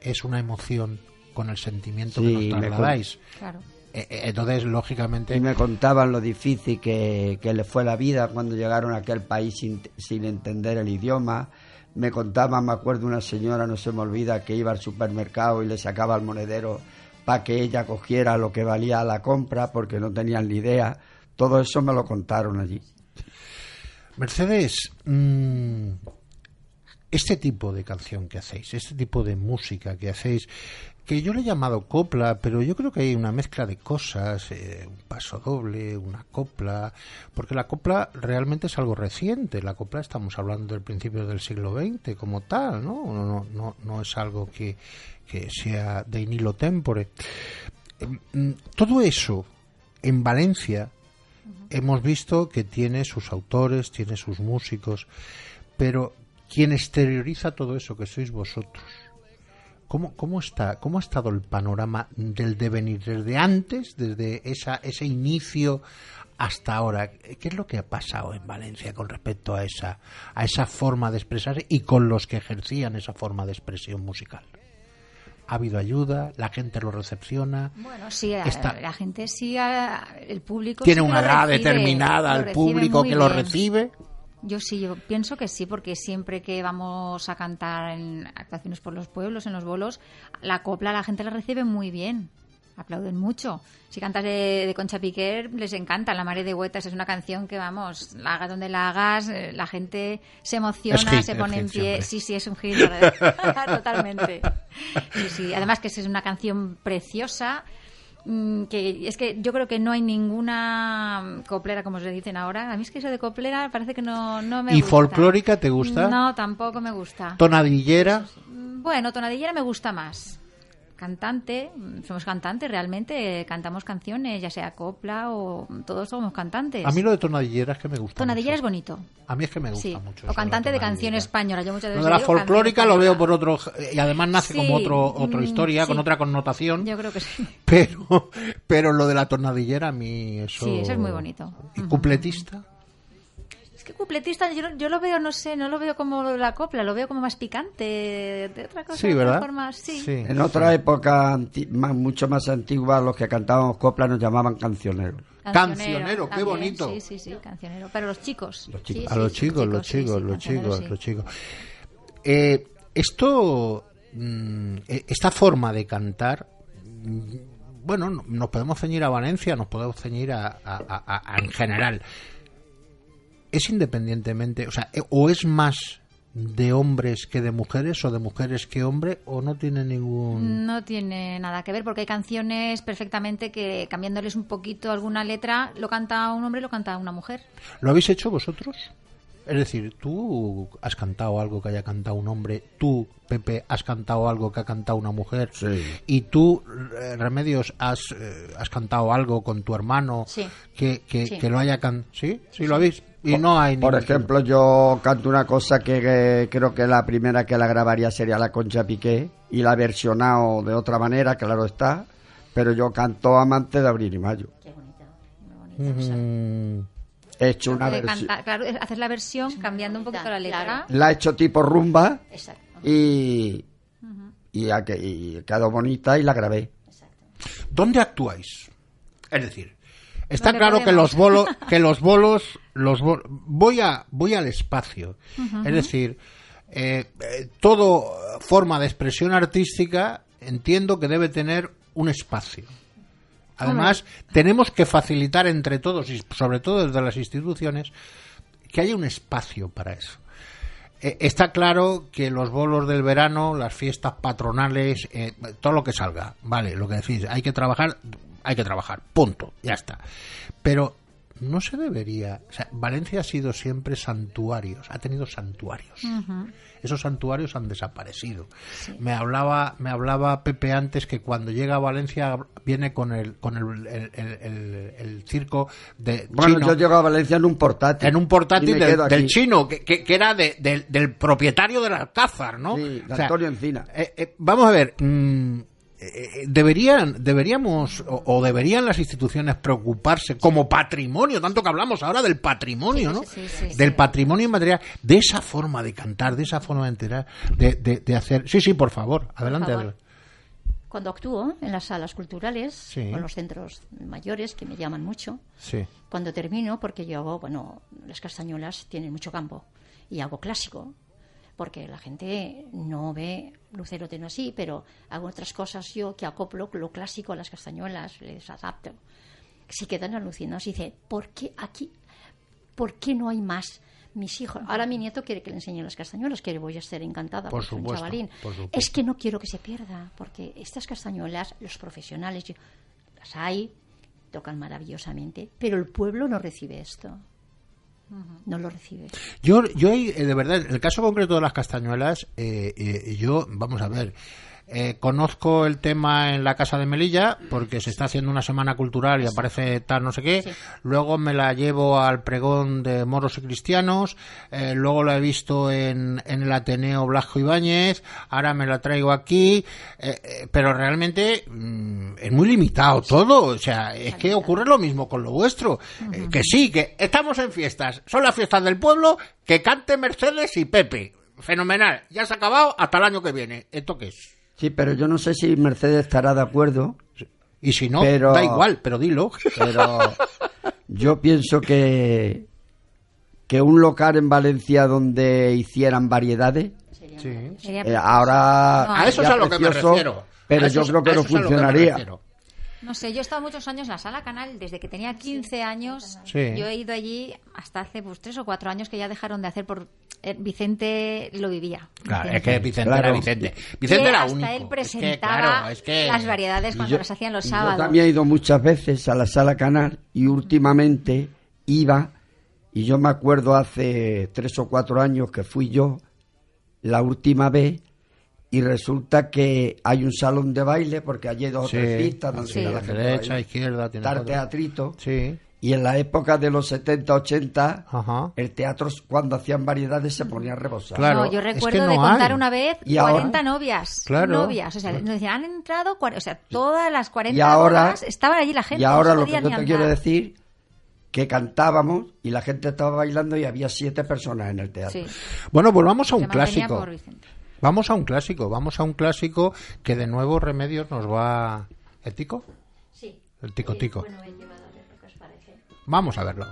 es una emoción con el sentimiento Sí, que me nos trasladáis. Claro. Eh, eh, entonces, lógicamente, Y me contaban lo difícil que, que les fue la vida cuando llegaron a aquel país sin, sin entender el idioma. Me contaban, me acuerdo, una señora, no se me olvida, que iba al supermercado y le sacaba el monedero para que ella cogiera lo que valía la compra porque no tenían ni idea. Todo eso me lo contaron allí. Mercedes, mm, este tipo de canción que hacéis, este tipo de música que hacéis, que yo le he llamado copla, pero yo creo que hay una mezcla de cosas, eh, un paso doble, una copla, porque la copla realmente es algo reciente, la copla estamos hablando del principio del siglo XX como tal, ¿no? No, no, no, es algo que, que sea de nilo tempore. Mm, Todo eso en Valencia hemos visto que tiene sus autores, tiene sus músicos, pero quien exterioriza todo eso que sois vosotros. ¿Cómo, cómo está, cómo ha estado el panorama del devenir desde antes, desde esa, ese inicio hasta ahora? ¿Qué es lo que ha pasado en Valencia con respecto a esa, a esa forma de expresarse y con los que ejercían esa forma de expresión musical? ¿Ha habido ayuda? ¿La gente lo recepciona? Bueno, sí, a- Está- la gente sí, el público ¿Tiene sí una edad recibe, determinada recibe público que lo recibe? Yo sí, yo pienso que sí, porque siempre que vamos a cantar en actuaciones por los pueblos, en los bolos, la copla la gente la recibe muy bien. Aplauden mucho. Si cantas de, de Concha Piquer, les encanta. La Mare de Huetas es una canción que, vamos, la hagas donde la hagas, eh, la gente se emociona, hit, se pone en pie. siempre. Sí, sí, es un hit. Totalmente. Sí, sí. Además que es una canción preciosa. Mm, que es que yo creo que no hay ninguna coplera como se dicen ahora a mí es que eso de coplera parece que no, no me ¿Y gusta. folclórica te gusta? no tampoco me gusta ¿Tonadillera? Mm, bueno tonadillera me gusta más cantante somos cantantes realmente cantamos canciones ya sea copla o todos somos cantantes A mí lo de tonadillera es que me gusta tonadillera es bonito A mí es que me gusta sí mucho. o cantante de canción española yo muchas Lo de la folclórica lo veo por otro... Y además nace Sí, como otro otra mm, historia, con otra connotación. yo creo que sí Pero, pero lo de la tonadillera a mí eso... Sí, eso es muy bonito. ¿Y cupletista? Que cupletista, yo, yo lo veo, no sé, no lo veo como la copla, lo veo como más picante, de otra cosa, Sí, de otra ¿verdad? forma, sí. En otra época anti- más- mucho más antigua, los que cantábamos copla nos llamaban cancioneros. Cancionero, qué también, bonito. Sí, sí, sí, cancionero. Pero los chicos. Los chicos. Sí, a sí, los sí, chicos, los chicos, sí, los cancionero, chicos, sí. los chicos. Eh, esto, mm, eh, esta forma de cantar, mm, bueno, no- nos podemos ceñir a Valencia, nos podemos ceñir a, a- a- a- en general. Es independientemente, o sea, eh, o es más de hombres que de mujeres, o de mujeres que hombre, o no tiene ningún... No tiene nada que ver porque hay canciones perfectamente que cambiándoles un poquito alguna letra lo canta un hombre lo canta una mujer. ¿Lo habéis hecho vosotros? Es decir, tú has cantado algo que haya cantado un hombre, tú, Pepe, has cantado algo que ha cantado una mujer, Sí. y tú, eh, Remedios, has, eh, has cantado algo con tu hermano Sí. que, que, Sí. que lo haya cantado. ¿Sí? ¿Sí lo habéis? Y no hay Por ejemplo, yo canto una cosa que, que creo que la primera que la grabaría sería la Concha Piqué y la he versionado de otra manera, claro está, pero yo canto Amante de Abril y Mayo. Qué bonita, muy bonita. Mm, He hecho una versión, claro, haces la versión cambiando un poquito la letra. Claro. la he hecho tipo rumba Exacto, y, y, ha que- y quedó bonita y la grabé. exacto. ¿Dónde actuáis? Es decir, está ¿Dónde claro que los bolos, que los bolos, los voy a, voy al espacio. Es decir, eh, eh, todo forma de expresión artística entiendo que debe tener un espacio. Además, tenemos que facilitar entre todos y sobre todo desde las instituciones que haya un espacio para eso. Eh, está claro que los bolos del verano, las fiestas patronales, eh, todo lo que salga, vale, lo que decís, hay que trabajar, hay que trabajar, punto, ya está. Pero no se debería, o sea, Valencia ha sido siempre santuarios, ha tenido santuarios. Esos santuarios han desaparecido. Me hablaba, me hablaba Pepe antes que cuando llega a Valencia viene con el, con el, el- el- el- el circo de Bueno, chino yo llego a Valencia en un portátil. en un portátil del, chino, que, que- que era de- del- del propietario del Alcázar, ¿no? Sí, de O sea, Antonio Encina. eh, eh, vamos a ver, mm, eh, eh, deberían, deberíamos o, o deberían las instituciones preocuparse como patrimonio, tanto que hablamos ahora del patrimonio, ¿no? sí, sí, sí. del patrimonio inmaterial, de esa forma de cantar, de esa forma de enterar, de, de- de hacer. Sí, sí, por favor, adelante. favor. Cuando actúo en las salas culturales o en los centros mayores, que me llaman mucho, Sí. cuando termino, porque yo hago, bueno, las castañuelas tienen mucho campo y hago clásico, porque la gente no ve Lucero Teno así, pero hago otras cosas yo que acoplo lo clásico a las castañuelas, les adapto. Si quedan alucinados y dice, ¿por qué aquí? ¿Por qué no hay más? Mis hijos. Ahora mi nieto quiere que le enseñe las castañuelas, que voy a estar encantada Por es un supuesto, chavalín. por supuesto. Es que no quiero que se pierda, porque estas castañuelas, los profesionales, yo- las hay, tocan maravillosamente, pero el pueblo no recibe esto. No lo recibe. Yo, yo eh, de verdad, en el caso concreto de las castañuelas, eh, eh, yo, vamos a ver, eh, conozco el tema en la Casa de Melilla, porque se está haciendo una semana cultural y aparece tal no sé qué, Sí. luego me la llevo al pregón de moros y cristianos, eh, luego la he visto en, en el Ateneo Blasco Ibáñez, ahora me la traigo aquí, eh, eh, pero realmente mm, es muy limitado todo, o sea, es que ocurre lo mismo con lo vuestro, Eh, que sí, que estamos en fiestas, son las fiestas del pueblo, que cante Mercedes y Pepe, fenomenal, ya se ha acabado. Hasta el año que viene, ¿esto qué es? Sí, pero yo no sé si Mercedes estará de acuerdo, Y si no, Pero- da igual, pero dilo. pero yo pienso que que un local en Valencia donde hicieran variedades Sí. Sería- eh, ahora No, A eso es a lo que me refiero. pero yo creo que no que funcionaría. No sé, yo he estado muchos años en la sala canal, desde que tenía 15 años. Sí. Yo he ido allí hasta hace pues, tres o cuatro años que ya dejaron de hacer por... eh, Vicente lo vivía. Claro, Vicente. es que Vicente Claro. era Vicente. Vicente Que era hasta único. él Es que, presentaba claro, es que- las variedades cuando yo- las hacían los sábados. Yo también he ido muchas veces a la sala canal y últimamente iba, y yo me acuerdo hace tres o cuatro años que fui yo la última vez, y resulta que hay un salón de baile, porque allí hay dos Sí, o tres pistas sí, la derecha, izquierda, tiene todo. teatrito. Sí. Y en la época de los 70, 80, Ajá. el teatro cuando hacían variedades se ponía a rebosar. Claro. no, yo es que recuerdo no de contar hay. una vez Y ahora- 40 novias. Claro. Novias. O sea, nos decían, han entrado, o sea, todas las 40 Y ahora- estaban allí la gente. y ahora no lo que yo te quiero decir que cantábamos y la gente estaba bailando y había siete personas en el teatro. Sí. Bueno, pues vamos a un clásico. por Vicente. Vamos a un clásico, vamos a un clásico que de nuevo Remedios nos va... ¿El tico? Sí. El tico tico. Bueno, Vamos a verlo.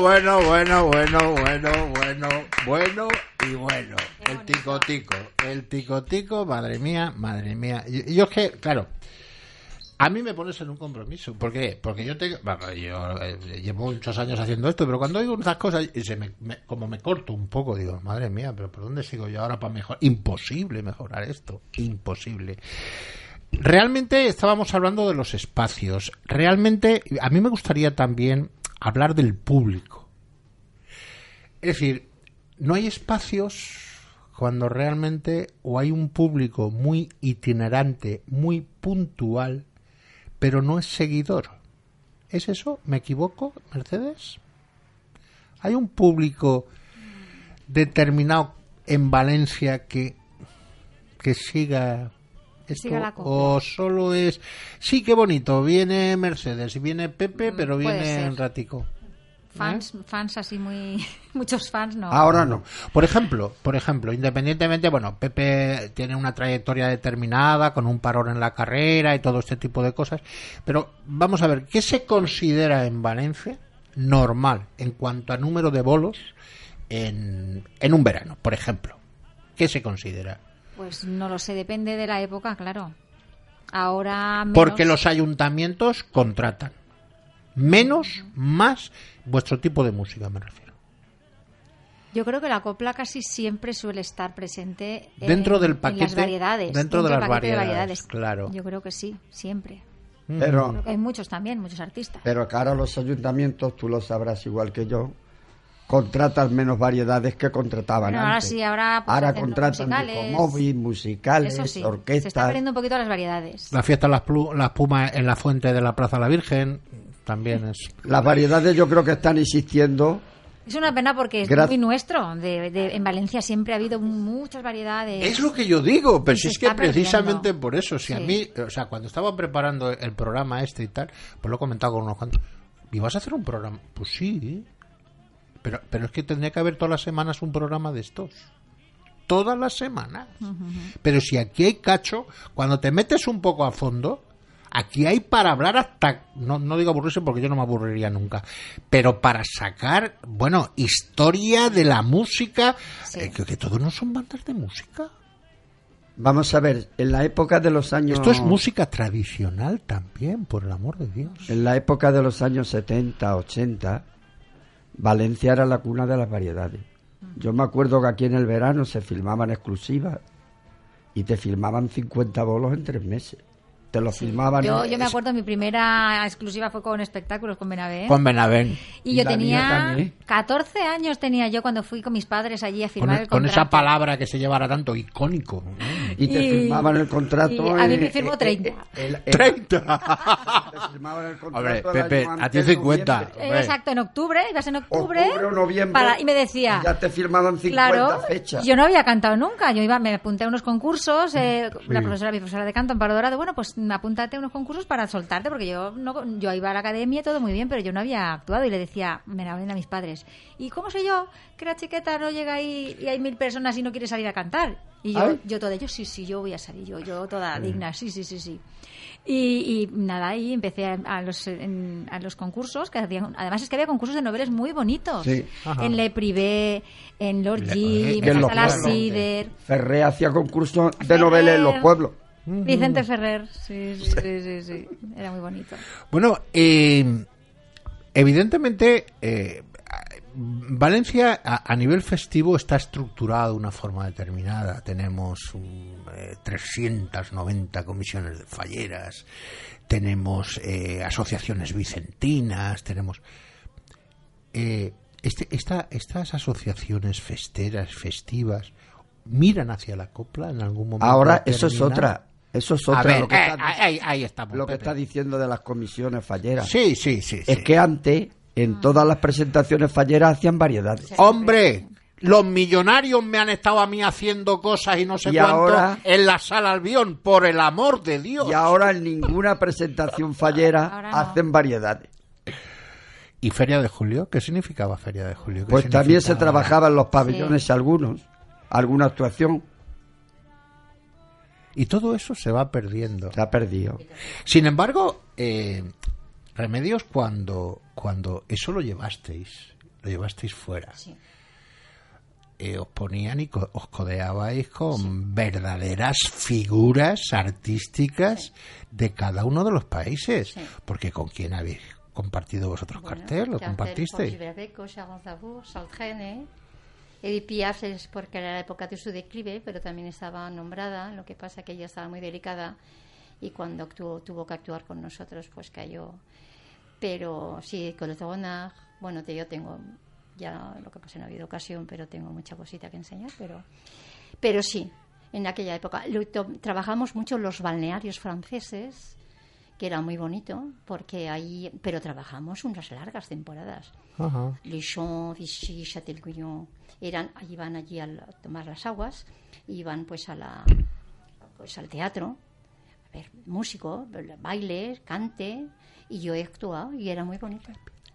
Bueno, bueno, bueno, bueno, bueno, bueno, y bueno. El tico tico, el tico tico, madre mía, madre mía. Y yo es que, claro, a mí me pones en un compromiso. ¿Por qué? Porque yo tengo, yo eh, llevo muchos años haciendo esto, pero cuando oigo esas cosas y se me, me- como me corto un poco, digo, madre mía, pero ¿por dónde sigo yo ahora para mejorar? Imposible mejorar esto, imposible. Realmente estábamos hablando de los espacios. Realmente a mí me gustaría también hablar del público. Es decir, no hay espacios cuando realmente o hay un público muy itinerante, muy puntual, pero no es seguidor. ¿Es eso? ¿Me equivoco, Mercedes? Hay un público determinado en Valencia que, que siga esto o solo es sí qué bonito viene Mercedes y viene Pepe Mm, pero viene en ratico. Fans, fans así muy... Muchos fans, no. Ahora no. por ejemplo por ejemplo independientemente bueno Pepe tiene una trayectoria determinada con un parón en la carrera y todo este tipo de cosas pero vamos a ver qué se considera en Valencia normal en cuanto a número de bolos en, en un verano por ejemplo qué se considera Pues no lo sé, depende de la época, claro. Ahora menos. Porque los ayuntamientos contratan. Menos, más, vuestro tipo de música, me refiero. Yo creo que la copla casi siempre suele estar presente en- Dentro del en paquete- las variedades. dentro de del las variedades, claro. Yo creo que sí, siempre. Pero, Hay muchos también, muchos artistas. pero que ahora los ayuntamientos, tú lo sabrás igual que yo, contratan menos variedades que contrataban Bueno, ahora antes. sí, ahora, pues, Ahora contratan musicales. móvil, musicales, Eso sí, se está orquestas. perdiendo un poquito las variedades. La fiesta de las, plu- las pumas en la fuente de la Plaza de la Virgen también es. Las variedades yo creo que están existiendo. Es una pena porque es Gra- muy nuestro. De, de- en Valencia siempre ha habido muchas variedades. Es lo que yo digo, pero si es que perdiendo. precisamente por eso, si a mí, o sea, cuando estaba preparando el programa este y tal, pues lo he comentado con unos cuantos, ¿y vas a hacer un programa? Pues sí, pero, pero es que tendría que haber todas las semanas un programa de estos. Todas las semanas. Pero si aquí hay cacho, cuando te metes un poco a fondo, aquí hay para hablar hasta, no, no digo aburrirse porque yo no me aburriría nunca, pero para sacar, bueno, historia de la música, Sí. eh, que, que todos no son bandas de música. Vamos a ver, en la época de los años... Esto es música tradicional también, por el amor de Dios. En la época de los años 70, 80, Valencia era la cuna de las variedades. Yo me acuerdo que aquí en el verano se filmaban exclusivas y te filmaban 50 bolos en tres meses. Te lo filmaban. Yo, me acuerdo, mi primera exclusiva fue con espectáculos con Benavent. Con Benavent. Y Y yo tenía también. 14 años tenía yo cuando fui con mis padres allí a Con, firmar el con contrato. esa palabra que se llevara tanto, icónico. Y te Y- firmaban el contrato. y a mí me firmó en- 30. en- en- ¡30! Te firmaban el contrato Hombre, el Pepe, a ti antes, 50. noviembre. Eh, Hombre. Exacto, en octubre, ibas en octubre. Octubre o noviembre. para- y me decía. Ya te firmaban 50 Claro, fechas. yo no había cantado nunca. Yo iba, me apunté a unos concursos. eh, La profesora, mi profesora de canto, Amparo Dorado, bueno, pues apúntate a unos concursos para soltarte, porque yo no, yo iba a la academia todo muy bien, pero yo no había actuado y le decía, me la a mis padres. ¿Y cómo sé yo que la chiqueta no llega ahí y hay mil personas y no quiere salir a cantar? Y yo, Ay. yo todo ello, sí, sí, yo voy a salir, yo, yo toda digna, sí, sí, sí, sí. Y, y nada, ahí empecé a, a los, en- a los concursos, que habían, además es que había concursos de noveles muy bonitos. Sí. En Le Privé, en Lord Jim, en. Cider. Ferré hacía concursos de novelas en los pueblos. Vicente Ferrer, sí, sí, sí, sí, sí. Era muy bonito. Bueno, eh, evidentemente, eh, Valencia a, a nivel festivo está estructurado de una forma determinada. Tenemos um, eh, 390 comisiones de falleras, tenemos eh, asociaciones vicentinas, tenemos... eh, este, esta, estas asociaciones festeras, festivas, miran hacia la copla en algún momento. Ahora, eso es otra. Eso es A otra. ver, lo que, eh, está, ahí, ahí estamos. lo que Pepe. está diciendo de las comisiones falleras. Sí, sí, sí. Es sí. que antes, en todas las presentaciones falleras, hacían variedades. Hombre, los millonarios me han estado a mí haciendo cosas y no sé Y cuánto ahora- en la sala Albión, por el amor de Dios. Y ahora en ninguna presentación fallera no. hacen variedades. ¿Y Feria de Julio? ¿Qué significaba Feria de Julio? ¿Qué Pues también se significaba? trabajaba en los pabellones algunos, alguna actuación Y todo eso se va perdiendo. se ha perdido. Sin embargo, eh, Remedios, cuando, cuando eso lo llevasteis, lo llevasteis fuera, Sí. eh, os ponían y co- os codeabais con verdaderas figuras artísticas de cada uno de los países. Sí. Porque ¿con quién habéis compartido vosotros Bueno, cartel? ¿Lo cartel compartisteis? con Edith Piaf es porque era la época de su declive, pero también estaba nombrada. Lo que pasa que ella estaba muy delicada y cuando actuó, tuvo que actuar con nosotros, pues cayó. Pero sí, con el Tonard, bueno, yo tengo, ya lo que pasa no ha habido ocasión, pero tengo mucha cosita que enseñar, pero, pero sí, en aquella época. Trabajamos mucho los balnearios franceses, que era muy bonito, porque ahí, pero trabajamos unas largas temporadas. Ajá. Vichy, Châtel-Guyon, eran, iban allí al- a tomar las aguas, iban pues a la, pues al teatro, a ver, músico, baile, cante, y yo he actuado y era muy bonito,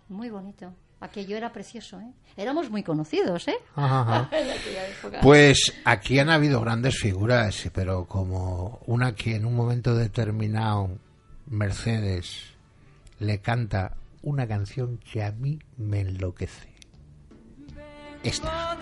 muy bonito. Aquello era precioso, ¿eh? Éramos muy conocidos, ¿eh? Ajá. Pues aquí han habido grandes figuras, pero como una que en un momento determinado Mercedes le canta una canción que a mí me enloquece. Esta.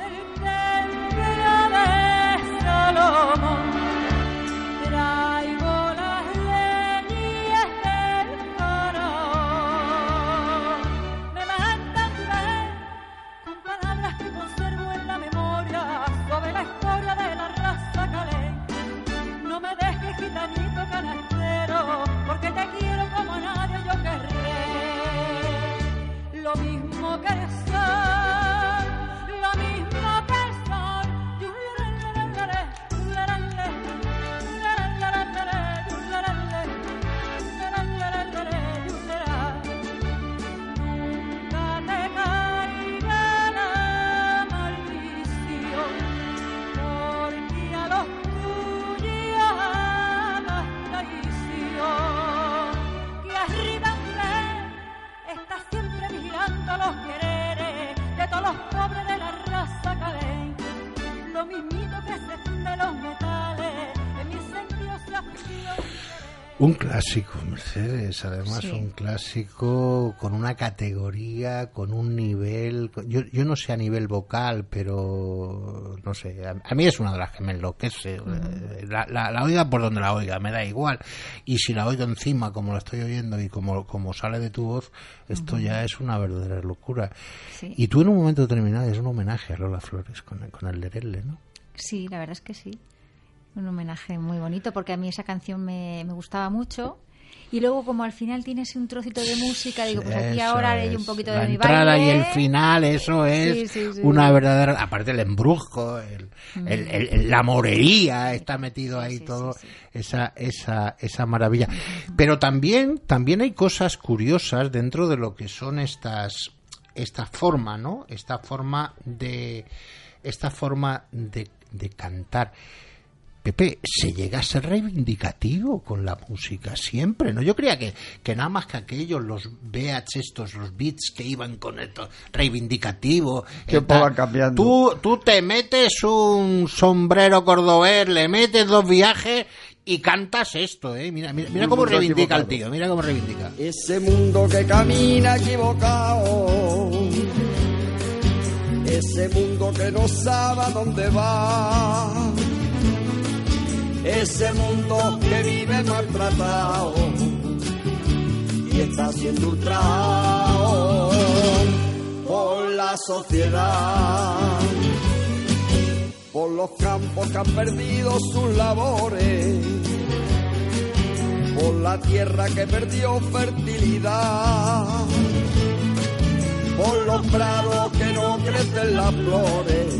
Clásico, Mercedes, además Sí. un clásico con una categoría, con un nivel, yo, yo no sé a nivel vocal, pero no sé, a, a mí es una de las que me enloquece, la, la, la oiga por donde la oiga, me da igual, y si la oigo encima como la estoy oyendo y como, como sale de tu voz, esto ya es una verdadera locura. Sí. Y tú en un momento determinado es un homenaje a Lola Flores con, el- con el Lerele, ¿no? Sí, la verdad es que sí. Un homenaje muy bonito porque a mí esa canción me, me gustaba mucho. Y luego como al final tienes un trocito de música, digo, pues aquí Eso ahora haré yo un poquito la de mi entrada baile. y el final, eso es Sí, sí, sí. una verdadera. Aparte el embrujo, el, el- el- el- la morería, está metido ahí todo, esa esa esa maravilla. Pero también también hay cosas curiosas dentro de lo que son estas esta forma, ¿no? Esta forma de esta forma de, de cantar. Pepe, se llega a ser reivindicativo con la música siempre, ¿no? Yo creía que, que nada más que aquellos, los BH estos, los beats que iban con esto, reivindicativo. Que eh, van cambiando. Tú, tú te metes un sombrero cordobés, le metes dos viajes y cantas esto, ¿eh? Mira, mira, mira cómo reivindica el tío, mira cómo reivindica. Ese mundo que camina equivocado. Ese mundo que no sabe a dónde va. Ese mundo que vive maltratado y está siendo ultrajado por la sociedad. Por los campos que han perdido sus labores por la tierra que perdió fertilidad, por los prados que no crecen las flores,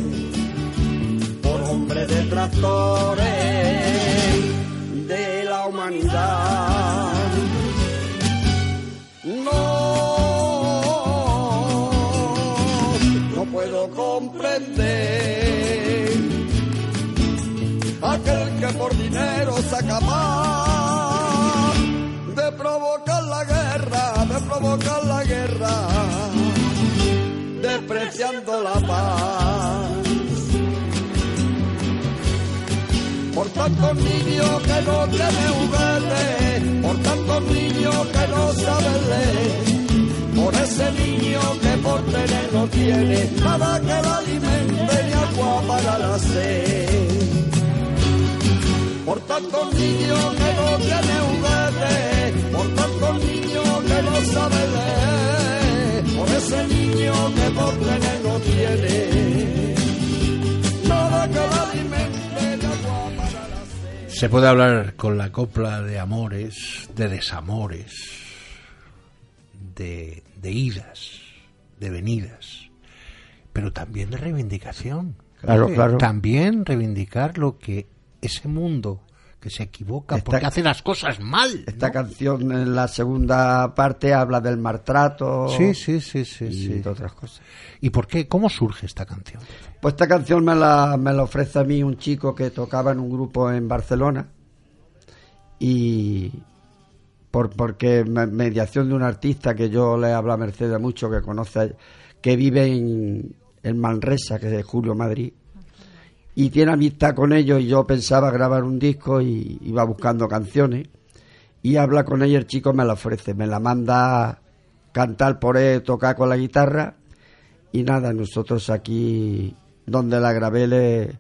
por hombres detractores de la humanidad. No, no puedo comprender aquel que por dinero se capaz de provocar la guerra, de provocar la guerra, despreciando la paz. Por tantos niños que no tienen juguete, por tantos niños que no saben leer, por ese niño que por tener no tiene nada que lo alimente ni agua para la sed. Por tantos niños que no tienen juguete, por tantos niños que no saben leer, Se puede hablar con la copla de amores, de desamores, de, de idas, de venidas, pero también de reivindicación. Claro, claro. También reivindicar lo que ese mundo que se equivoca Esta- porque hace las cosas mal. Esta ¿no? canción en la segunda parte habla del maltrato Sí, sí, sí, sí, y sí. de otras cosas. ¿Y por qué? ¿Cómo surge esta canción? Pues esta canción me la, me la ofrece a mí un chico que tocaba en un grupo en Barcelona y por porque me- mediación de un artista que yo le hablo a Mercedes mucho, que conoce, que vive en, en Manresa, que es Julio Madrid, y tiene amistad con ellos y yo pensaba grabar un disco y iba buscando canciones y habla con ella, el chico me la ofrece, me la manda cantar por él, tocar con la guitarra y nada, nosotros aquí donde la grabé le,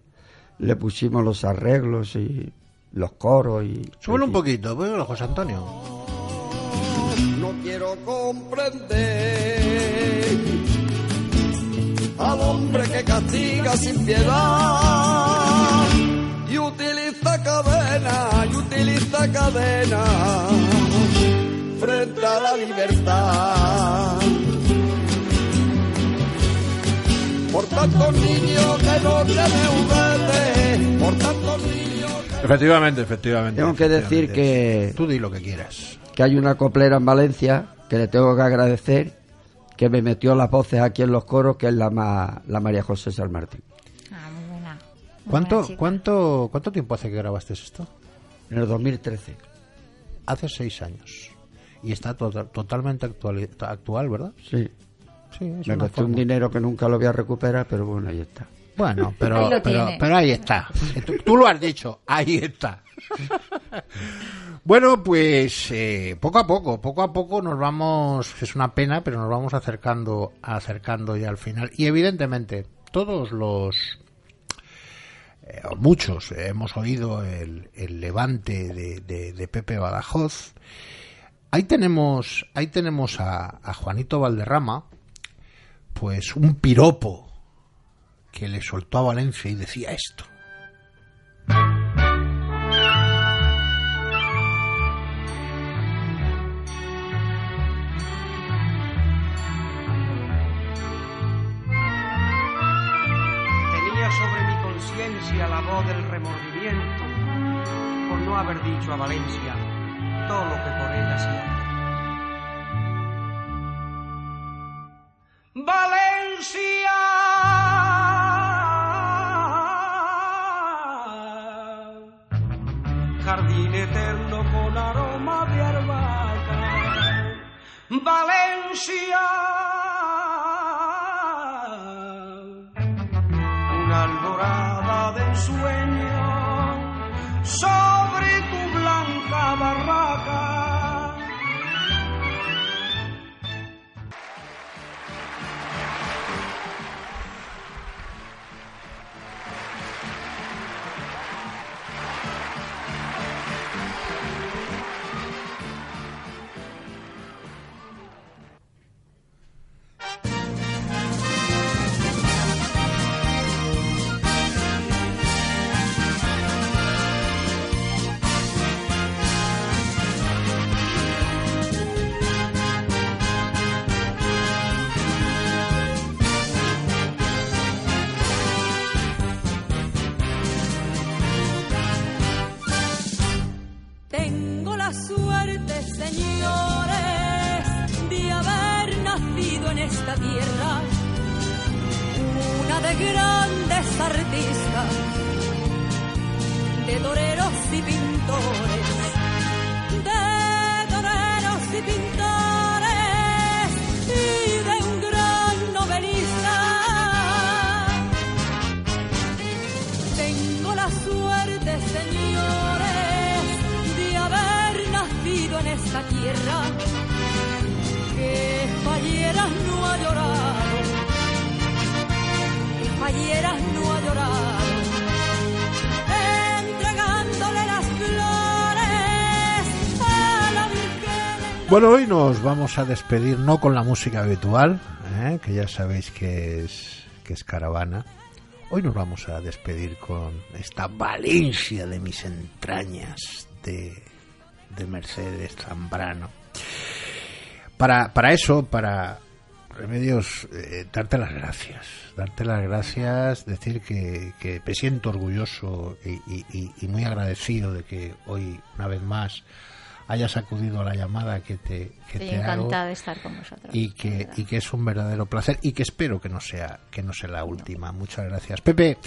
le pusimos los arreglos y los coros y... Súbelo un poquito, bueno, José Antonio. no quiero comprender al hombre que castiga sin piedad y utiliza cadena y utiliza cadena frente a la libertad. Por tantos niños que no tienen juguete, por tantos niños que Efectivamente, efectivamente. Tengo que decir efectivamente. que- Tú di lo que quieras. que hay una coplera en Valencia que le tengo que agradecer que me metió las voces aquí en los coros, que es la, ma- la María José San Martín. Ah, muy buena. Muy ¿Cuánto, buena cuánto, ¿Cuánto tiempo hace que grabaste esto? En el 2013. Hace seis años. Y está to- totalmente actual, actual, ¿verdad? Sí. Sí, es Me costó un dinero que nunca lo voy a recuperar, pero bueno, ahí está. Bueno, pero, Ahí pero, pero ahí está. Tú, tú lo has dicho, ahí está. Bueno, pues eh, poco a poco, poco a poco nos vamos, es una pena, pero nos vamos acercando, acercando ya al final. Y evidentemente, todos los, eh, muchos, hemos oído el, el levante de, de- de Pepe Badajoz. Ahí tenemos, ahí tenemos a, a Juanito Valderrama, pues un piropo que le soltó a Valencia y decía esto. Tenía sobre mi conciencia la voz del remordimiento por no haber dicho a Valencia todo lo que por ella siento. Valencia. Jardín eterno con aroma de albahaca. Valencia. Bueno, hoy nos vamos a despedir no con la música habitual, ¿eh? que ya sabéis que es, que es caravana. Hoy nos vamos a despedir con esta Valencia de mis entrañas de, de Mercedes Zambrano. Para, para eso, para Remedios, eh, darte las gracias. Darte las gracias, decir que, que me siento orgulloso y- y- y muy agradecido de que hoy, una vez más, hayas acudido a la llamada que te, que Estoy te hago encantada de estar con vosotros. y que, y que es un verdadero placer y que espero que no sea que no sea la última. Muchas gracias. Pepe,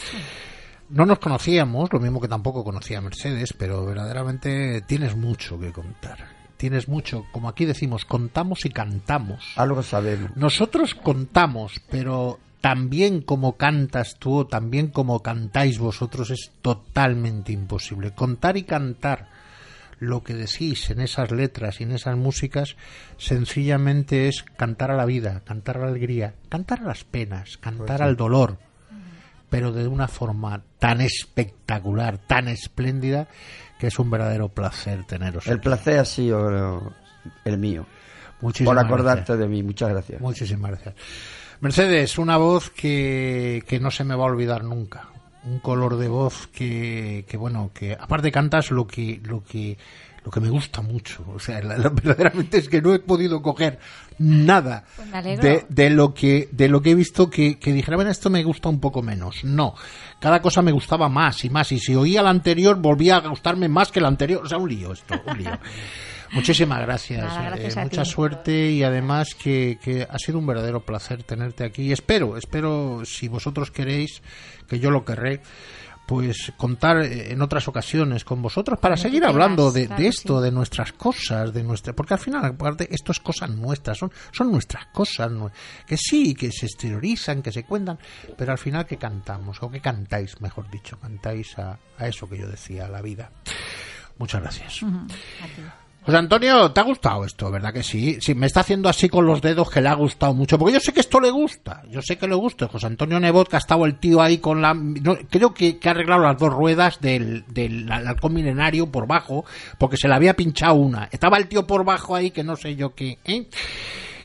no nos conocíamos, lo mismo que tampoco conocía a Mercedes, pero verdaderamente tienes mucho que contar. Tienes mucho, como aquí decimos, contamos y cantamos. Algo sabemos. Nosotros contamos, pero también como cantas tú o también como cantáis vosotros es totalmente imposible. Contar y cantar lo que decís en esas letras y en esas músicas sencillamente es cantar a la vida, cantar a la alegría, cantar a las penas, cantar al dolor, pero de una forma tan espectacular, tan espléndida, que es un verdadero placer teneros. El aquí. placer ha sido el mío. Muchísimas por acordarte gracias. de mí. Muchas gracias. Muchísimas gracias. Mercedes, una voz que, que no se me va a olvidar nunca. Un color de voz que, que bueno, que aparte cantas lo que, lo que, lo que me gusta mucho. O sea, la- la- verdaderamente es que no he podido coger nada Pues de, de lo que, de lo que he visto que, que dijera, bueno, esto me gusta un poco menos. No. Cada cosa me gustaba más y más. Y si oía la anterior, volvía a gustarme más que la anterior. O sea, un lío esto, un lío. Muchísimas gracias. Nada, gracias eh, mucha ti. suerte y además que, que ha sido un verdadero placer tenerte aquí. Y espero, espero, si vosotros queréis, que yo lo querré, pues contar eh, en otras ocasiones con vosotros para seguir hablando de, esto, de nuestras cosas, de nuestra, porque al final, aparte, esto es cosas nuestras, son, son nuestras cosas, que sí, que se exteriorizan, que se cuentan, pero al final que cantamos, o que cantáis, mejor dicho, cantáis a, a eso que yo decía, a la vida. Muchas gracias. José Antonio, ¿te ha gustado esto? ¿Verdad que sí? Sí, me está haciendo así con los dedos que le ha gustado mucho. Porque yo sé que esto le gusta. Yo sé que le gusta. José Antonio Nebot, que ha estado el tío ahí con la... no, creo que, que ha arreglado las dos ruedas del, del halcón milenario por bajo, porque se le había pinchado una. Estaba el tío por bajo ahí que no sé yo qué... ¿eh?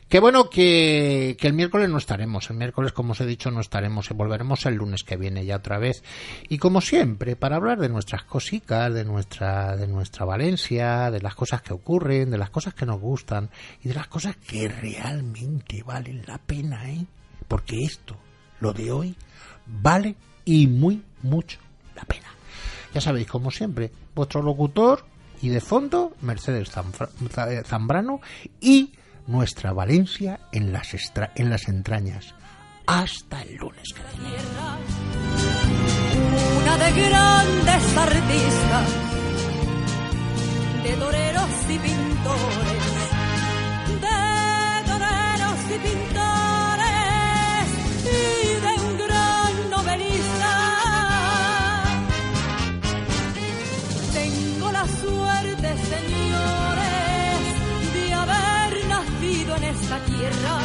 Qué bueno que, que el miércoles no estaremos. El miércoles, como os he dicho, no estaremos. Volveremos el lunes que viene ya otra vez. Y como siempre, para hablar de nuestras cositas, de nuestra, de nuestra Valencia, de las cosas que ocurren, de las cosas que nos gustan y de las cosas que realmente valen la pena, ¿eh? Porque esto, lo de hoy, vale y muy mucho la pena. Ya sabéis, como siempre, vuestro locutor y de fondo, Mercedes Zambrano y nuestra Valencia en las, extra- en las entrañas. Hasta el lunes que viene. una de grandes artistas, de toreros y pintores, de toreros y pintores, esta tierra,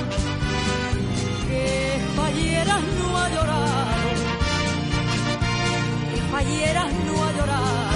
que falleras no ha llorado que falleras no ha llorado